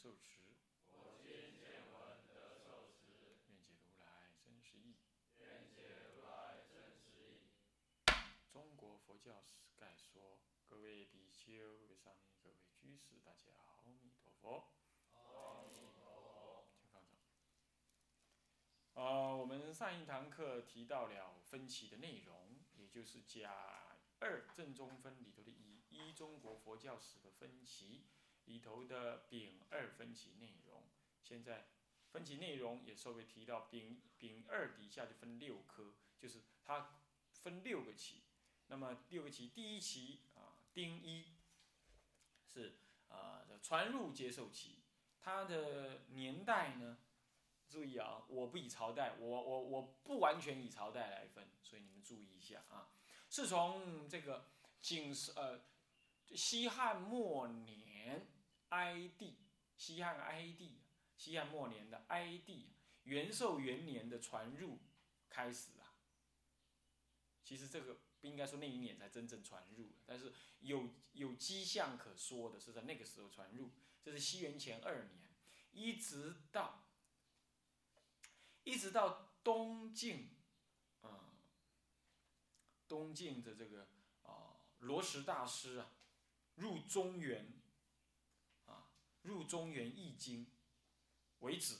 受持，我今见闻得受持，愿解如来真实义。愿解如来真实义。中国佛教史概说，各位比丘、各位上尼、各位居士，大家阿弥陀佛。阿弥陀佛。请放掌。呃，我们上一堂课提到了分歧的内容，也就是甲二正宗分里头的乙一中国佛教史的分歧里头的丙二分歧内容。现在分歧内容也稍微提到丙丙二底下就分六科，就是它分六个期。那么六个期，第一期啊，丁一是啊传入接受期，它的年代呢？注意啊，我不以朝代，我我我不完全以朝代来分，所以你们注意一下啊。是从这个景是呃西汉末年哀帝，西汉哀帝，西汉末年的哀帝元寿元年的传入开始啊。其实这个不应该说那一年才真正传入，但是有有迹象可说的是在那个时候传入，这是西元前二年，一直到。一直到东晋，啊，东晋的这个啊罗什大师啊，入中原，入中原易经为止，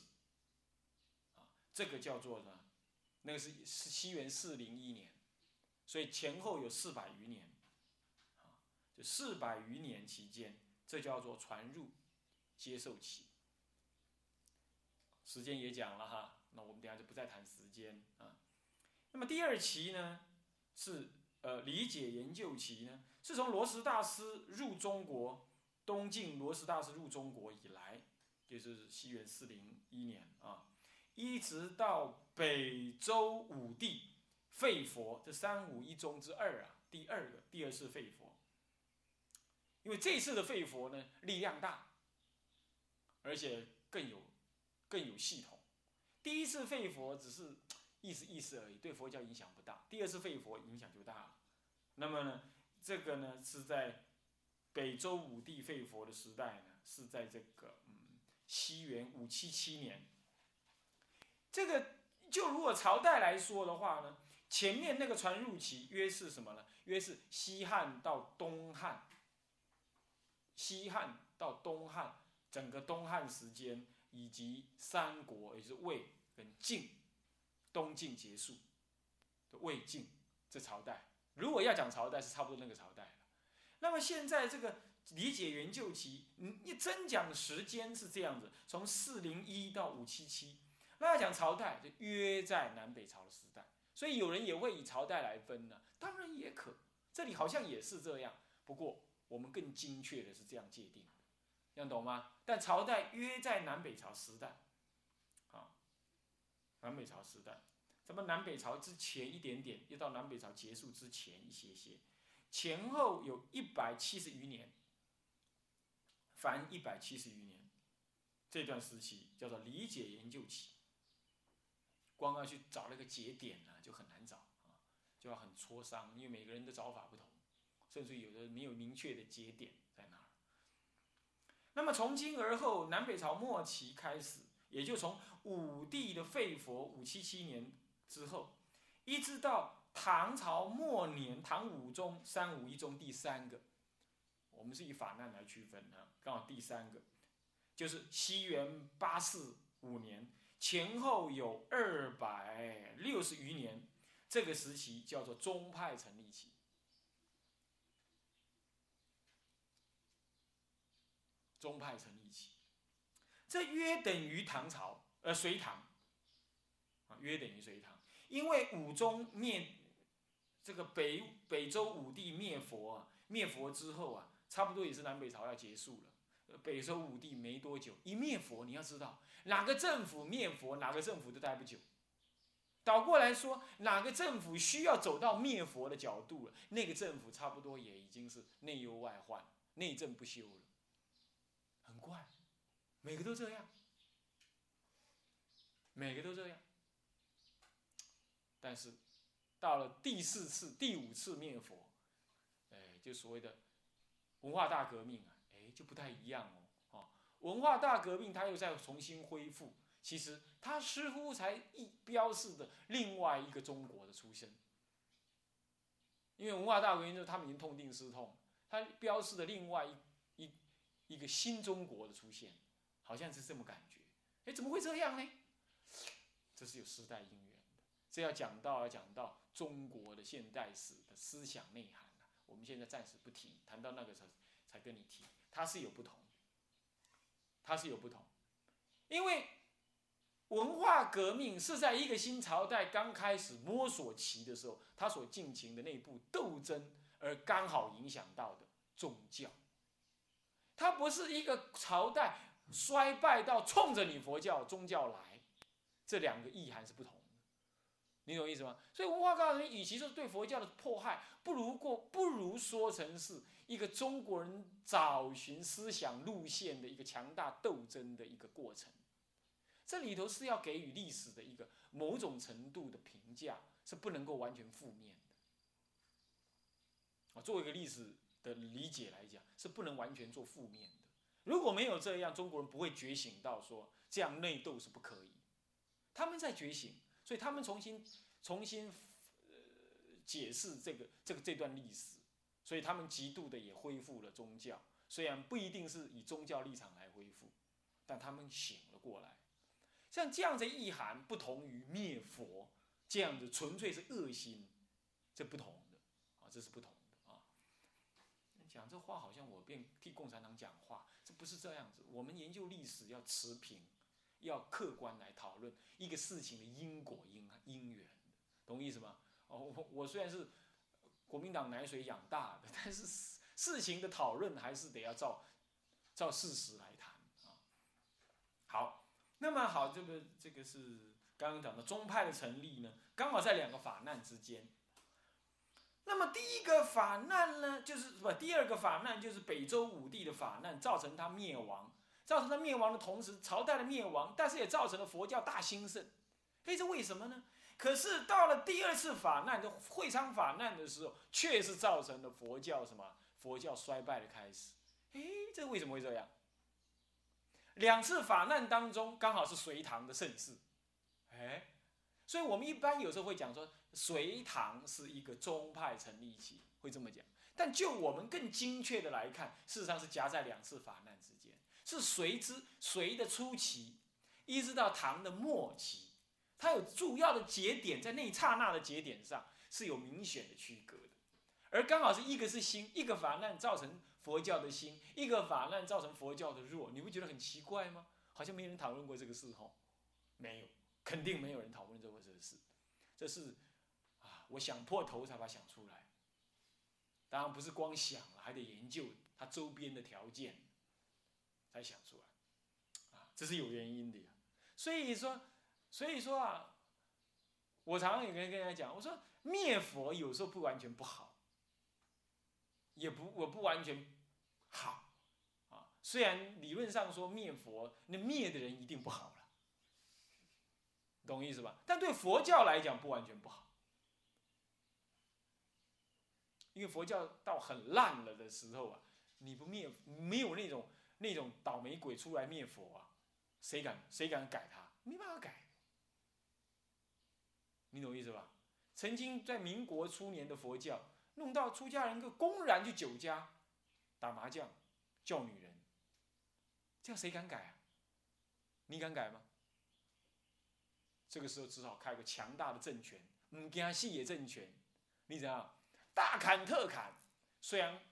啊这个叫做呢，那个是是西元四零一年，所以前后有四百余年，啊就四百余年期间，这叫做传入接受期，时间也讲了哈。那我们等下就不再谈时间啊。那么第二期呢，是呃理解研究期呢，是从罗什大师入中国，东晋罗什大师入中国以来，就是西元四零一年啊，一直到北周武帝废佛，这三武一宗之二啊，第二个第二次废佛，因为这次的废佛呢力量大，而且更有更有系统。第一次废佛只是意思意思而已，对佛教影响不大。第二次废佛影响就大了。那么呢，这个呢是在北周武帝废佛的时代呢，是在这个嗯西元五七七年。这个就如果朝代来说的话呢，前面那个传入期约是什么呢？约是西汉到东汉，西汉到东汉整个东汉时间以及三国，也就是魏。跟晋，东晋结束魏晋这朝代，如果要讲朝代，是差不多那个朝代。那么现在这个理解元旧期，你你真讲时间是这样子，从四零一到五七七，那要讲朝代，就约在南北朝的时代。所以有人也会以朝代来分呢，当然也可，这里好像也是这样。不过我们更精确的是这样界定，这样懂吗？但朝代约在南北朝时代。啊南北朝时代，咱们南北朝之前一点点，又到南北朝结束之前一些些，前后有一百七十余年，凡一百七十余年，这段时期叫做理解研究期。光要去找那个节点呢，就很难找啊，就要很磋商，因为每个人的找法不同，甚至有的没有明确的节点在哪儿。那么从今而后，南北朝末期开始。也就从武帝的废佛五七七年之后，一直到唐朝末年，唐武宗三武一宗第三个，我们是以法难来区分的，刚好第三个，就是西元八四五年，前后有二百六十余年，这个时期叫做宗派成立期，宗派成立期。这约等于唐朝，呃，隋唐，啊，约等于隋唐。因为武宗灭这个北北周武帝灭佛啊，灭佛之后啊，差不多也是南北朝要结束了。北周武帝没多久一灭佛，你要知道哪个政府灭佛，哪个政府都待不久。倒过来说，哪个政府需要走到灭佛的角度了，那个政府差不多也已经是内忧外患，内政不修了。很怪，每个都这样，每个都这样。但是到了第四次、第五次灭佛，哎，就所谓的文化大革命啊，哎，就不太一样哦。啊，文化大革命它又在重新恢复。其实它似乎才一标示的另外一个中国的出现，因为文化大革命就是他们已经痛定思痛，它标示的另外一一一个新中国的出现，好像是这么感觉。哎，怎么会这样呢？这是有时代因缘的。这要讲到要讲到中国的现代史的思想内涵啊，我们现在暂时不提，谈到那个时候才跟你提，它是有不同，它是有不同，因为。文化革命是在一个新朝代刚开始摸索期的时候，他所进行的内部斗争，而刚好影响到的宗教。它不是一个朝代衰败到冲着你佛教宗教来，这两个意涵是不同。你懂意思吗？所以文化革命与其说对佛教的迫害，不如过不如说成是一个中国人找寻思想路线的一个强大斗争的一个过程。这里头是要给予历史的一个某种程度的评价，是不能够完全负面的。啊，作为一个历史的理解来讲，是不能完全做负面的。如果没有这样，中国人不会觉醒到说这样内斗是不可以。他们在觉醒，所以他们重新重新呃解释这个这个这段历史，所以他们极度的也恢复了宗教，虽然不一定是以宗教立场来恢复，但他们醒了过来。像这样的意涵，不同于灭佛这样子纯粹是恶心，这不同的啊，这是不同的啊。讲这话好像我便替共产党讲话，这不是这样子。我们研究历史要持平，要客观来讨论一个事情的因果因因缘，懂意思吗？哦，我我虽然是国民党奶水养大的，但是事情的讨论还是得要照照事实来谈啊。好。那么好，这个这个是刚刚讲的宗派的成立呢，刚好在两个法难之间。那么第一个法难呢，就是不，第二个法难就是北周武帝的法难，造成他灭亡，造成了灭亡的同时，朝代的灭亡，但是也造成了佛教大兴盛。哎，这为什么呢？可是到了第二次法难，就会昌法难的时候，却是造成了佛教什么？佛教衰败的开始。哎，这为什么会这样？两次法难当中，刚好是隋唐的盛世，哎，所以我们一般有时候会讲说，隋唐是一个宗派成立期，会这么讲。但就我们更精确的来看，事实上是夹在两次法难之间，是隋之隋的初期，一直到唐的末期，它有主要的节点，在那一刹那的节点上是有明显的区隔的，而刚好是一个是兴，一个法难造成。佛教的兴，一个法难造成佛教的弱，你不觉得很奇怪吗？好像没人讨论过这个事吼，没有，肯定没有人讨论过这个事。这是啊，我想破头才把它想出来。当然不是光想了，还得研究它周边的条件才想出来。啊，这是有原因的呀。所以说，所以说啊，我常常也跟跟人家讲，我说灭佛有时候不完全不好。也不，我不完全好啊。虽然理论上说灭佛，那灭的人一定不好了，懂意思吧？但对佛教来讲不完全不好，因为佛教到很烂了的时候啊，你不灭，没有那种那种倒霉鬼出来灭佛啊，谁敢谁敢改他？没办法改，你懂我意思吧？曾经在民国初年的佛教。弄到出家人个公然去酒家打麻将，叫女人，这样谁敢改啊？你敢改吗？这个时候只好开个强大的政权，唔惊死的政权。你怎样？大砍特砍，虽然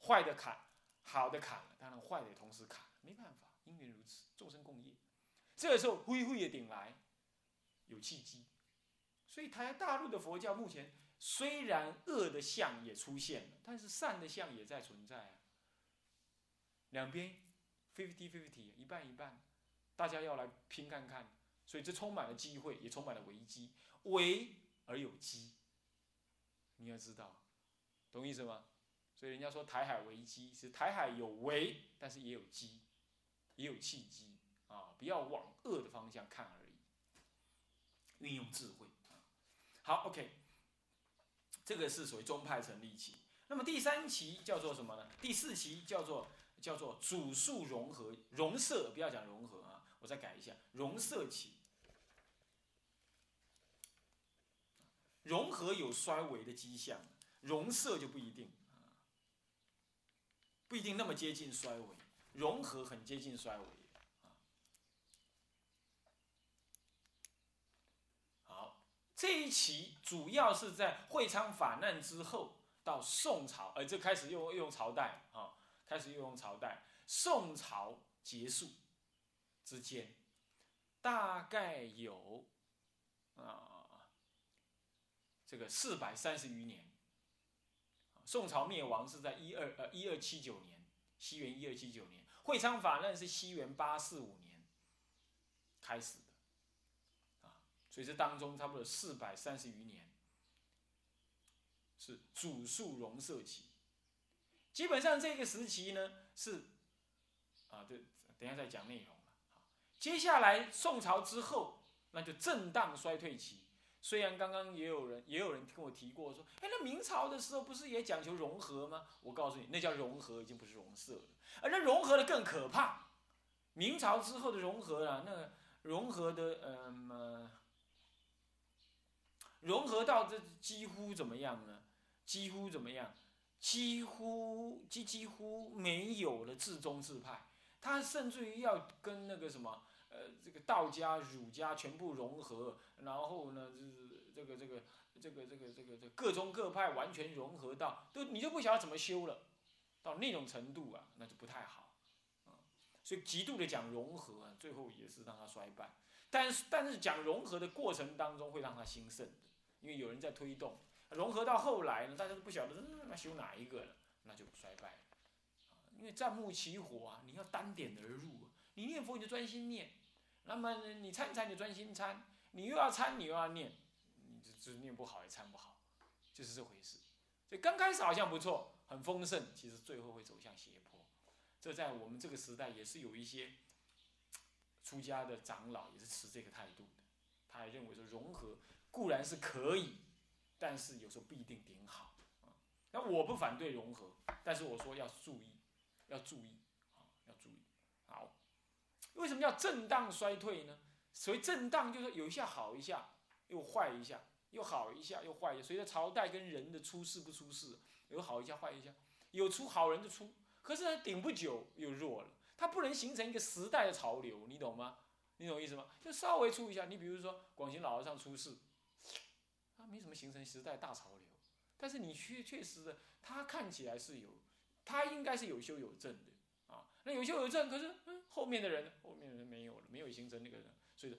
坏的砍，好的砍了，当然坏的也同时砍，没办法，因缘如此，众生共业。这个时候恢恢的顶来，有契机。所以台大陆的佛教目前。虽然恶的相也出现了，但是善的相也在存在啊。两边 fifty fifty，一半一半，大家要来拼看看，所以这充满了机会，也充满了危机，危而有机，你要知道，懂意思吗？所以人家说台海危机是台海有危，但是也有机，也有契机啊，不要往恶的方向看而已，运用智慧啊。好，OK，这个是属于宗派成立期。那么第三期叫做什么呢？第四期叫做叫做主数融合融色，不要讲融合啊，我再改一下，融色期。融合有衰微的迹象，融色就不一定。不一定那么接近衰微，融合很接近衰微，啊，好，这一期主要是在会昌法难之后到宋朝，呃，这开始用用朝代啊，开始又用朝代，宋朝结束之间，大概有啊这个四百三十余年。宋朝灭亡是在一二呃一二七九年，西元一二七九年，会昌法难是西元八四五年开始的，啊，所以这当中差不多四百三十余年是主数融色期，基本上这个时期呢是啊，这等下再讲内容了，接下来宋朝之后那就震荡衰退期。虽然刚刚也有人也有人跟我提过说，哎，那明朝的时候不是也讲求融合吗？我告诉你，那叫融合，已经不是融色了。而那融合的更可怕。明朝之后的融合啊，那融合的嗯，融合到这几乎怎么样呢？几乎怎么样？几乎几几乎没有了至宗自派，他甚至于要跟那个什么。呃，这个道家、儒家全部融合，然后呢，就是这个、这个、这个、这个、这个、这各宗各派完全融合到，都你就不晓得怎么修了，到那种程度啊，那就不太好，啊，所以极度的讲融合，最后也是让它衰败。但是，但是讲融合的过程当中会让它兴盛的，因为有人在推动，融合到后来呢，大家都不晓得那修哪一个了，那就衰败了，因为钻木起火啊，你要单点而入，你念佛你就专心念。那么你参参就专心参，你又要参你又要念，你这这念不好也参不好，就是这回事。所以刚开始好像不错，很丰盛，其实最后会走向斜坡。这在我们这个时代也是有一些出家的长老也是持这个态度的，他还认为说融合固然是可以，但是有时候不一定顶好啊。那我不反对融合，但是我说要注意，要注意。为什么叫震荡衰退呢？所谓震荡，就是有一下好一下，又坏一下，又好一下，又坏一下。随着朝代跟人的出世不出世，有好一下坏一下，有出好人就出，可是呢顶不久又弱了，它不能形成一个时代的潮流，你懂吗？你懂意思吗？就稍微出一下，你比如说广行老和尚出世，他没什么形成时代大潮流，但是你确确实的，他看起来是有，他应该是有修有正的啊。那有修有正，可是，后面的人，后面的人没有了，没有形成那个人，所以说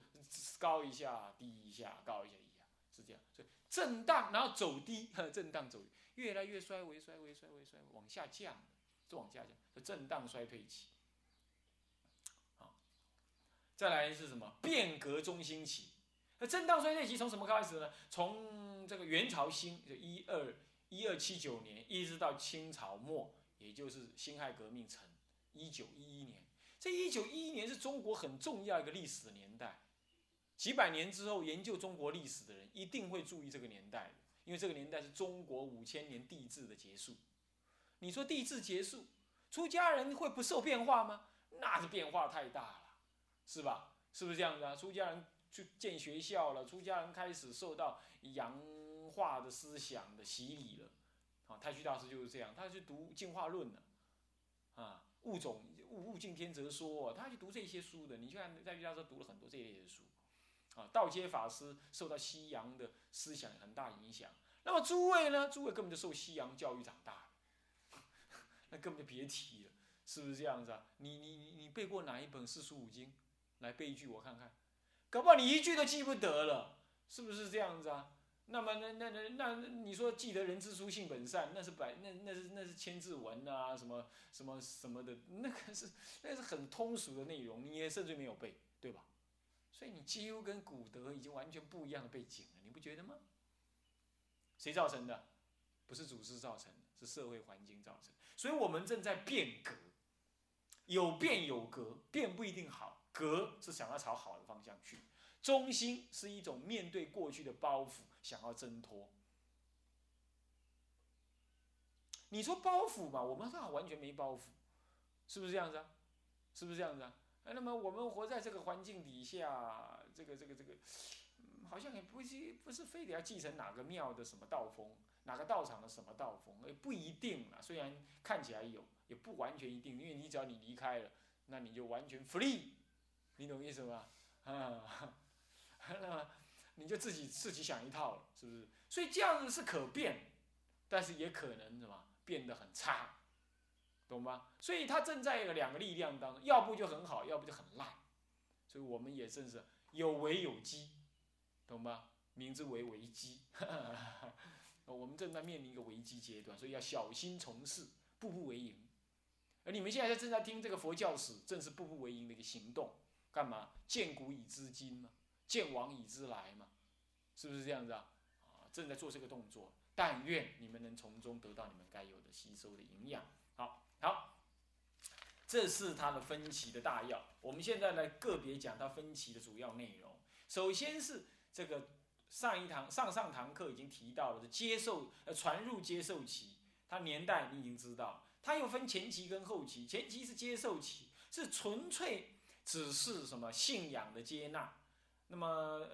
高一下，低一下，高一下，低一下，是这样，所以震荡，然后走低，震荡走，越来越衰微，衰微，衰微，衰，往下降，是往下降，是震荡衰退期。好，再来是什么？变革中兴期。那震荡衰退期从什么开始呢？从这个元朝兴，就一二一二七九年，一直到清朝末，也就是辛亥革命成。一九一一年，这一九一一年是中国很重要一个历史的年代。几百年之后，研究中国历史的人一定会注意这个年代因为这个年代是中国五千年帝制的结束。你说帝制结束，出家人会不受变化吗？那是变化太大了，是吧？是不是这样子啊？出家人去建学校了，出家人开始受到洋化的思想的洗礼了。啊，太虚大师就是这样，他去读进化论了，啊。物种物物竞天择说，他去读这些书的。你看在瑜伽师读了很多这一类的书，啊，道阶法师受到西洋的思想很大影响。那么诸位呢？诸位根本就受西洋教育长大，那根本就别提了，是不是这样子啊？你你你你背过哪一本四书五经？来背一句我看看，搞不好你一句都记不得了，是不是这样子啊？那么那那那那你说记得人之初性本善，那是百那那是那是千字文啊，什么什么什么的，那个是那是很通俗的内容，你也甚至没有背，对吧？所以你几乎跟古德已经完全不一样的背景了，你不觉得吗？谁造成的？不是祖师造成的，是社会环境造成的。所以我们正在变革，有变有革，变不一定好，革是想要朝好的方向去。中心是一种面对过去的包袱，想要挣脱。你说包袱嘛，我们好完全没包袱，是不是这样子啊？是不是这样子啊？那么我们活在这个环境底下，这个这个这个，好像也不是不是非得要继承哪个庙的什么道风，哪个道场的什么道风，也不一定啊。虽然看起来有，也不完全一定，因为你只要你离开了，那你就完全 free，你懂意思吗？啊。那么你就自己自己想一套了，是不是？所以这样子是可变，但是也可能什么变得很差，懂吗？所以它正在两个力量当中，要不就很好，要不就很烂。所以我们也正是有危有机，懂吗？名之为危机。我们正在面临一个危机阶段，所以要小心从事，步步为营。而你们现在正在听这个佛教史，正是步步为营的一个行动，干嘛？见古以知今嘛。见往已知来嘛，是不是这样子啊？啊，正在做这个动作，但愿你们能从中得到你们该有的吸收的营养。好，好，这是它的分歧的大要。我们现在来个别讲它分歧的主要内容。首先是这个上一堂上上堂课已经提到了，是接受呃传入接受期，它年代你已经知道，它又分前期跟后期。前期是接受期，是纯粹只是什么信仰的接纳。那么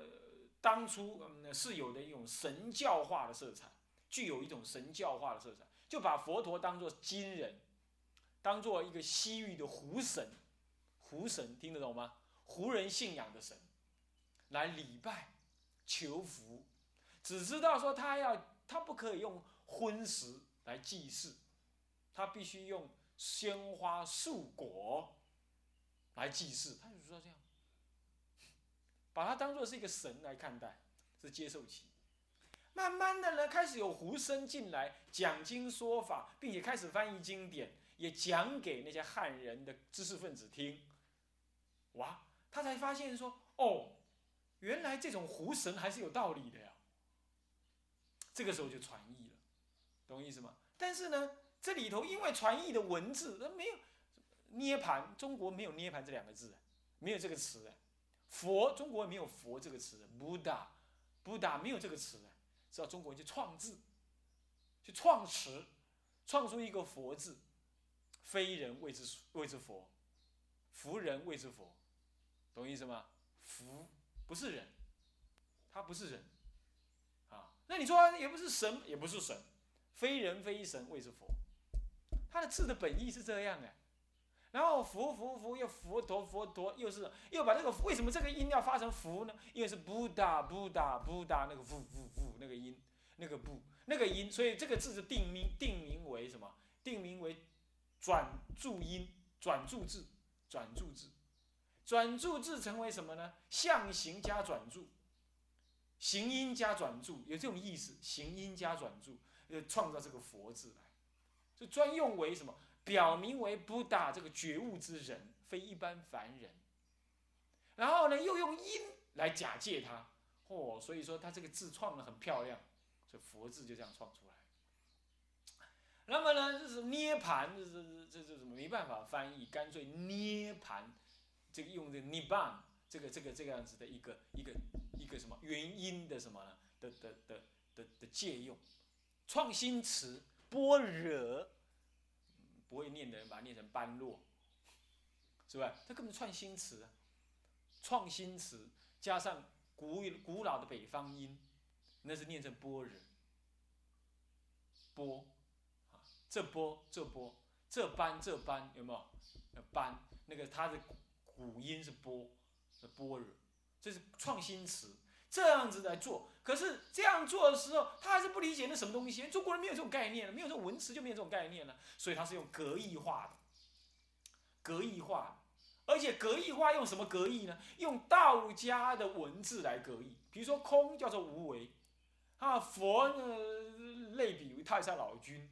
当初嗯是有的一种神教化的色彩，具有一种神教化的色彩，就把佛陀当做金人，当做一个西域的狐神，狐神听得懂吗？胡人信仰的神，来礼拜求福，只知道说他要他不可以用荤食来祭祀，他必须用鲜花素果来祭祀，他就知道这样。把它当做是一个神来看待，是接受期。慢慢的呢，开始有胡僧进来讲经说法，并且开始翻译经典，也讲给那些汉人的知识分子听。哇，他才发现说，哦，原来这种胡神还是有道理的呀。这个时候就传译了，懂意思吗？但是呢，这里头因为传译的文字，那没有涅盘，中国没有涅盘这两个字，没有这个词。佛，中国没有佛这个词，Buddha，Buddha 没有这个词的，知道中国人去创字，去创词，创出一个佛字，非人谓之谓之佛，福人谓之佛，懂意思吗？福不是人，他不是人，啊，那你说也不是神，也不是神，非人非神谓之佛，他的字的本意是这样的。然后佛佛佛又佛陀佛陀又是又把这个为什么这个音要发成佛呢？因为是布达布达布达那个呜呜呜那个音那个不那个音，所以这个字是定名定名为什么？定名为转注音转注字转注字转注字成为什么呢？象形加转注，形音加转注有这种意思，形音加转注呃创造这个佛字来，就专用为什么？表明为不达这个觉悟之人，非一般凡人。然后呢，又用音来假借他，嚯！所以说他这个字创的很漂亮，这佛字就这样创出来。那么呢，就是涅盘，这这这这怎么没办法翻译？干脆涅盘，这个用这个涅槃，这个这个这个样子的一个一个一个什么原因的什么呢？的的的的的借用，创新词般若。不会念的人把它念成般若，是吧？他根本创新词，创新词加上古古老的北方音，那是念成般若。波，啊，这波这波这般这般有没有？般那个它的古音是波，是般若，这是创新词。这样子来做，可是这样做的时候，他还是不理解那什么东西。中国人没有这种概念，没有这种文词就没有这种概念了，所以他是用格义化的，格义化，而且格义化用什么格义呢？用道家的文字来格义。比如说空叫做无为，啊，佛呢类比于太上老君，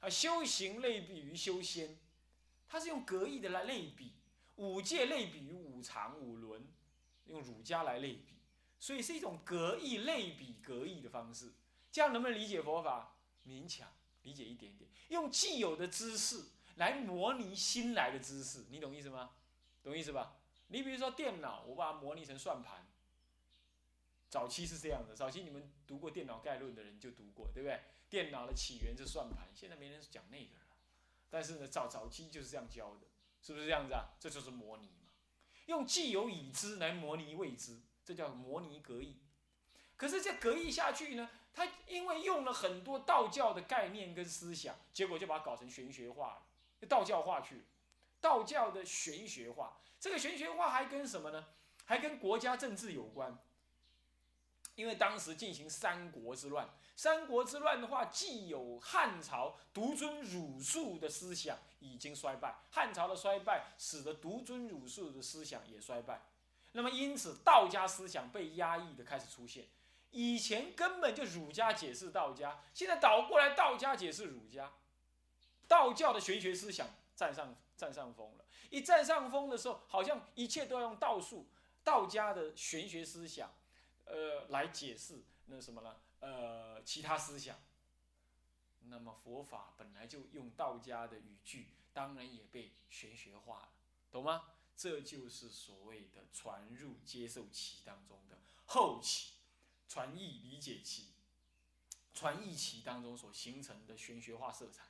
啊，修行类比于修仙，他是用格义的来类比，五戒类比于五常五伦，用儒家来类比，所以是一种格义类比格义的方式。这样能不能理解佛法？勉强理解一点点，用既有的知识来模拟新来的知识，你懂意思吗？懂意思吧？你比如说电脑，我把它模拟成算盘。早期是这样的，早期你们读过电脑概论的人就读过，对不对？电脑的起源是算盘，现在没人讲那个了。但是呢，早早期就是这样教的，是不是这样子啊？这就是模拟嘛，用既有已知来模拟未知，这叫模拟格义。可是这格义下去呢，他因为用了很多道教的概念跟思想，结果就把它搞成玄学化了，道教化去了。道教的玄学化，这个玄学化还跟什么呢？还跟国家政治有关。因为当时进行三国之乱，三国之乱的话，既有汉朝独尊儒术的思想已经衰败，汉朝的衰败使得独尊儒术的思想也衰败。那么因此，道家思想被压抑的开始出现。以前根本就儒家解释道家，现在倒过来道家解释儒家，道教的玄学思想占上占上风了。一占上风的时候，好像一切都要用道术，道家的玄学思想。呃，来解释那什么呢？呃，其他思想。那么佛法本来就用道家的语句，当然也被玄学化了，懂吗？这就是所谓的传入接受期当中的后期，传译理解期，传译期当中所形成的玄学化色彩。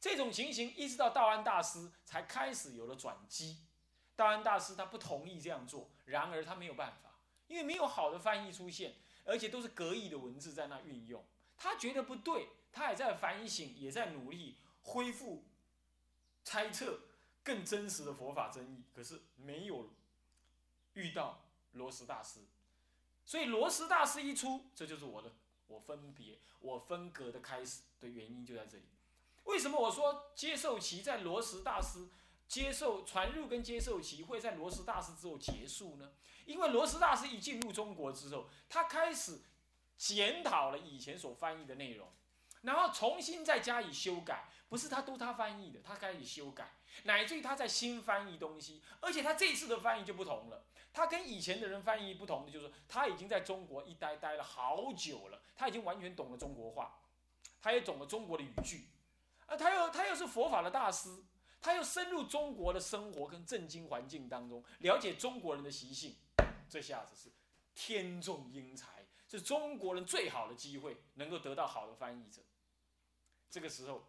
这种情形一直到道安大师才开始有了转机。道安大师他不同意这样做，然而他没有办法。因为没有好的翻译出现，而且都是格义的文字在那运用，他觉得不对，他也在反省，也在努力恢复、猜测更真实的佛法真义，可是没有遇到罗什大师，所以罗什大师一出，这就是我的我分别我分隔的开始的原因就在这里。为什么我说接受期在罗什大师？接受传入跟接受期会在罗什大师之后结束呢？因为罗什大师一进入中国之后，他开始检讨了以前所翻译的内容，然后重新再加以修改。不是他读他翻译的，他开始修改，乃至于他在新翻译东西。而且他这次的翻译就不同了，他跟以前的人翻译不同的就是他已经在中国一待待了好久了，他已经完全懂了中国话，他也懂了中国的语句，啊，他又他又是佛法的大师。他又深入中国的生活跟政经环境当中，了解中国人的习性，这下子是天纵英才，是中国人最好的机会，能够得到好的翻译者。这个时候，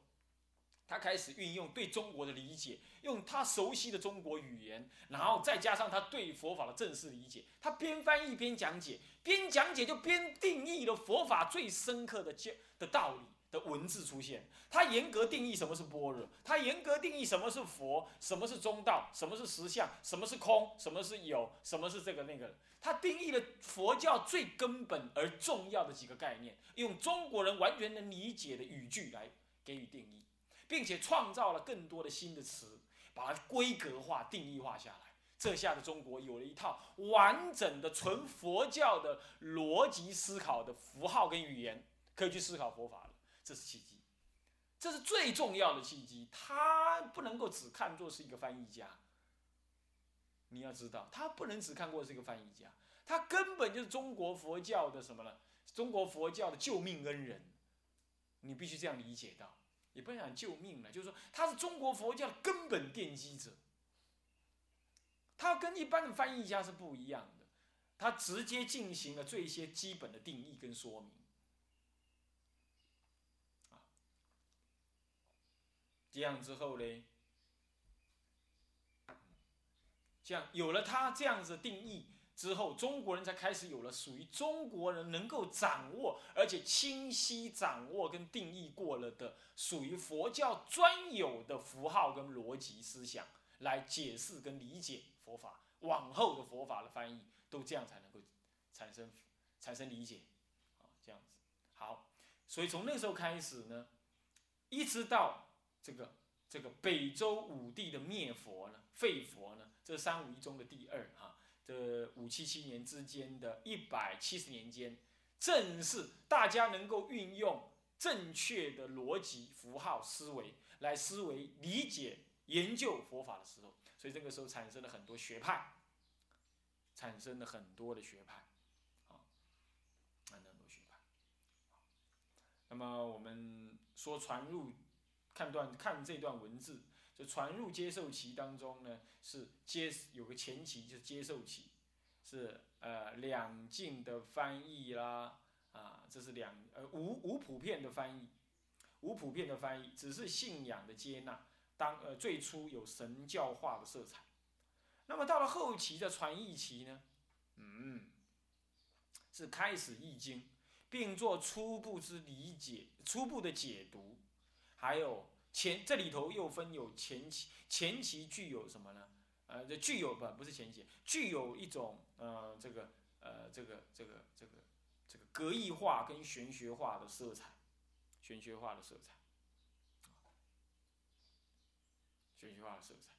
他开始运用对中国的理解，用他熟悉的中国语言，然后再加上他对佛法的正式理解，他边翻译边讲解，边讲解就边定义了佛法最深刻的教的道理。的文字出现，他严格定义什么是般若，他严格定义什么是佛，什么是中道，什么是实相，什么是空，什么是有，什么是这个那个。他定义了佛教最根本而重要的几个概念，用中国人完全能理解的语句来给予定义，并且创造了更多的新的词，把它规格化、定义化下来。这下子中国有了一套完整的纯佛教的逻辑思考的符号跟语言，可以去思考佛法了。这是契机，这是最重要的契机。他不能够只看作是一个翻译家，你要知道，他不能只看过是一个翻译家，他根本就是中国佛教的什么呢？中国佛教的救命恩人，你必须这样理解到。也不能讲救命了，就是说他是中国佛教根本奠基者。他跟一般的翻译家是不一样的，他直接进行了最些基本的定义跟说明。这样之后呢？这样有了他这样子定义之后，中国人才开始有了属于中国人能够掌握而且清晰掌握跟定义过了的属于佛教专有的符号跟逻辑思想来解释跟理解佛法。往后的佛法的翻译都这样才能够产生产生理解啊，这样子好。所以从那时候开始呢，一直到。这个这个北周武帝的灭佛呢，废佛呢，这三武一中的第二哈，这五七七年之间的一百七十年间，正是大家能够运用正确的逻辑符号思维来思维理解研究佛法的时候，所以这个时候产生了很多学派，产生了很多的学派，啊，很多学派。那么我们说传入，看段看这段文字，就传入接受期当中呢，是接有个前期就是接受期，是呃两境的翻译啦，啊，这是两呃无无普遍的翻译，无普遍的翻译，只是信仰的接纳。当呃最初有神教化的色彩，那么到了后期的传译期呢，嗯，是开始译经，并做初步之理解、初步的解读，还有前这里头又分有前期，前期具有什么呢？呃，这具有不不是前期，具有一种呃这个呃这个这个这个这个格异化跟玄学化的色彩，玄学化的色彩。玄学化的色彩。